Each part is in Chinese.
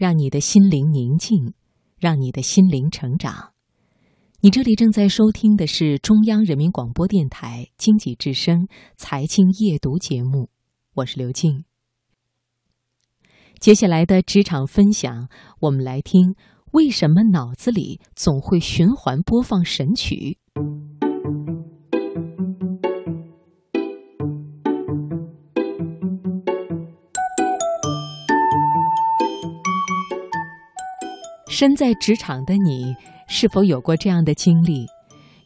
让你的心灵宁静，让你的心灵成长。你这里正在收听的是中央人民广播电台经济之声财经夜读节目，我是刘静。接下来的职场分享，我们来听为什么脑子里总会循环播放神曲。身在职场的你，是否有过这样的经历？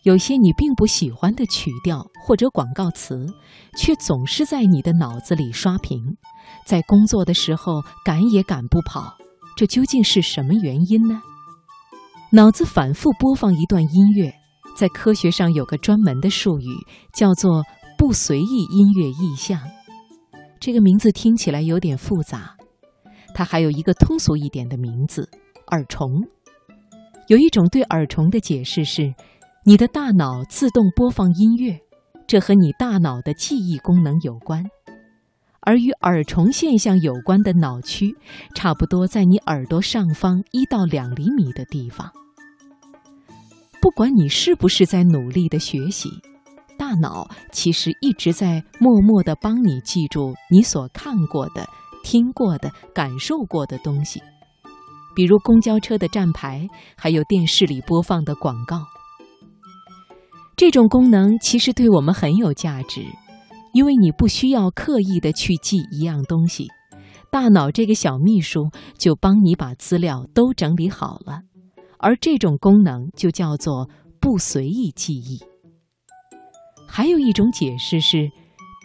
有些你并不喜欢的曲调或者广告词，却总是在你的脑子里刷屏，在工作的时候赶也赶不跑。这究竟是什么原因呢？脑子反复播放一段音乐，在科学上有个专门的术语，叫做不随意音乐意象。这个名字听起来有点复杂，它还有一个通俗一点的名字。耳虫，有一种对耳虫的解释是，你的大脑自动播放音乐，这和你大脑的记忆功能有关。而与耳虫现象有关的脑区，差不多在你耳朵上方一到两厘米的地方。不管你是不是在努力的学习，大脑其实一直在默默的帮你记住你所看过的、听过的、感受过的东西。比如公交车的站牌，还有电视里播放的广告。这种功能其实对我们很有价值，因为你不需要刻意的去记一样东西，大脑这个小秘书就帮你把资料都整理好了。而这种功能就叫做不随意记忆。还有一种解释是。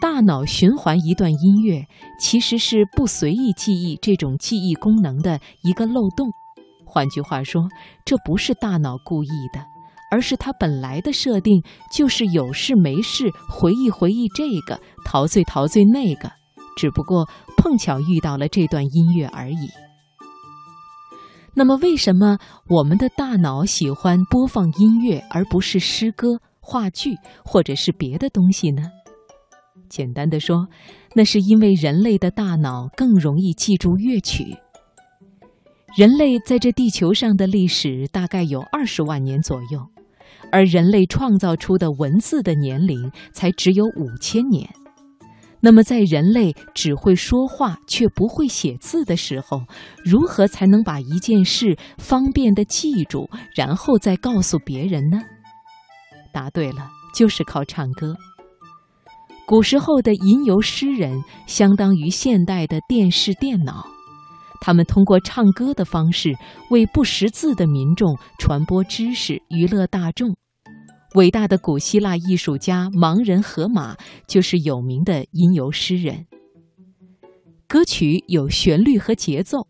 大脑循环一段音乐，其实是不随意记忆这种记忆功能的一个漏洞。换句话说，这不是大脑故意的，而是它本来的设定就是有事没事回忆回忆这个，陶醉陶醉那个，只不过碰巧遇到了这段音乐而已。那么，为什么我们的大脑喜欢播放音乐，而不是诗歌、话剧或者是别的东西呢？简单的说，那是因为人类的大脑更容易记住乐曲。人类在这地球上的历史大概有二十万年左右，而人类创造出的文字的年龄才只有五千年。那么，在人类只会说话却不会写字的时候，如何才能把一件事方便的记住，然后再告诉别人呢？答对了，就是靠唱歌。古时候的吟游诗人相当于现代的电视电脑，他们通过唱歌的方式为不识字的民众传播知识、娱乐大众。伟大的古希腊艺术家盲人荷马就是有名的吟游诗人。歌曲有旋律和节奏，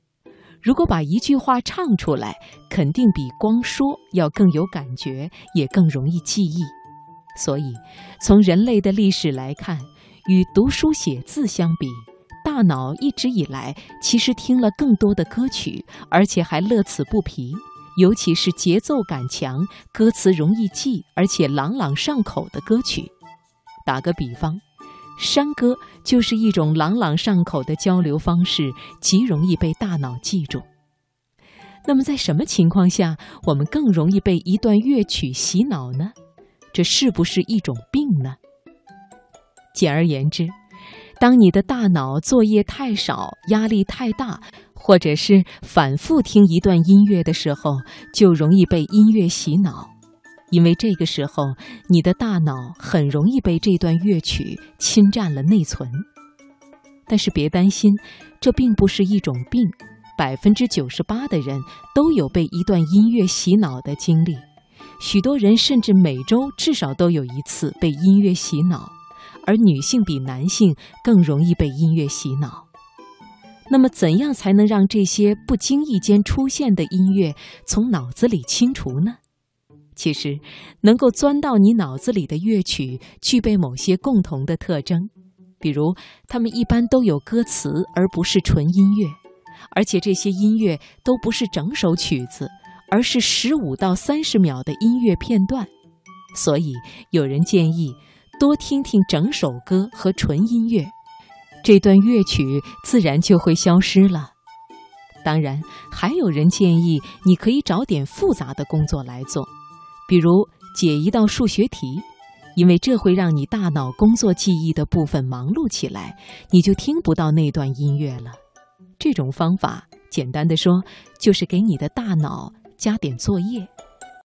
如果把一句话唱出来，肯定比光说要更有感觉，也更容易记忆。所以，从人类的历史来看，与读书写字相比，大脑一直以来其实听了更多的歌曲，而且还乐此不疲。尤其是节奏感强、歌词容易记而且朗朗上口的歌曲。打个比方，山歌就是一种朗朗上口的交流方式，极容易被大脑记住。那么，在什么情况下我们更容易被一段乐曲洗脑呢？这是不是一种病呢？简而言之，当你的大脑作业太少、压力太大，或者是反复听一段音乐的时候，就容易被音乐洗脑，因为这个时候你的大脑很容易被这段乐曲侵占了内存。但是别担心，这并不是一种病，百分之九十八的人都有被一段音乐洗脑的经历。许多人甚至每周至少都有一次被音乐洗脑，而女性比男性更容易被音乐洗脑。那么，怎样才能让这些不经意间出现的音乐从脑子里清除呢？其实，能够钻到你脑子里的乐曲具备某些共同的特征，比如，它们一般都有歌词，而不是纯音乐，而且这些音乐都不是整首曲子。而是十五到三十秒的音乐片段，所以有人建议多听听整首歌和纯音乐，这段乐曲自然就会消失了。当然，还有人建议你可以找点复杂的工作来做，比如解一道数学题，因为这会让你大脑工作记忆的部分忙碌起来，你就听不到那段音乐了。这种方法，简单的说，就是给你的大脑加点作业。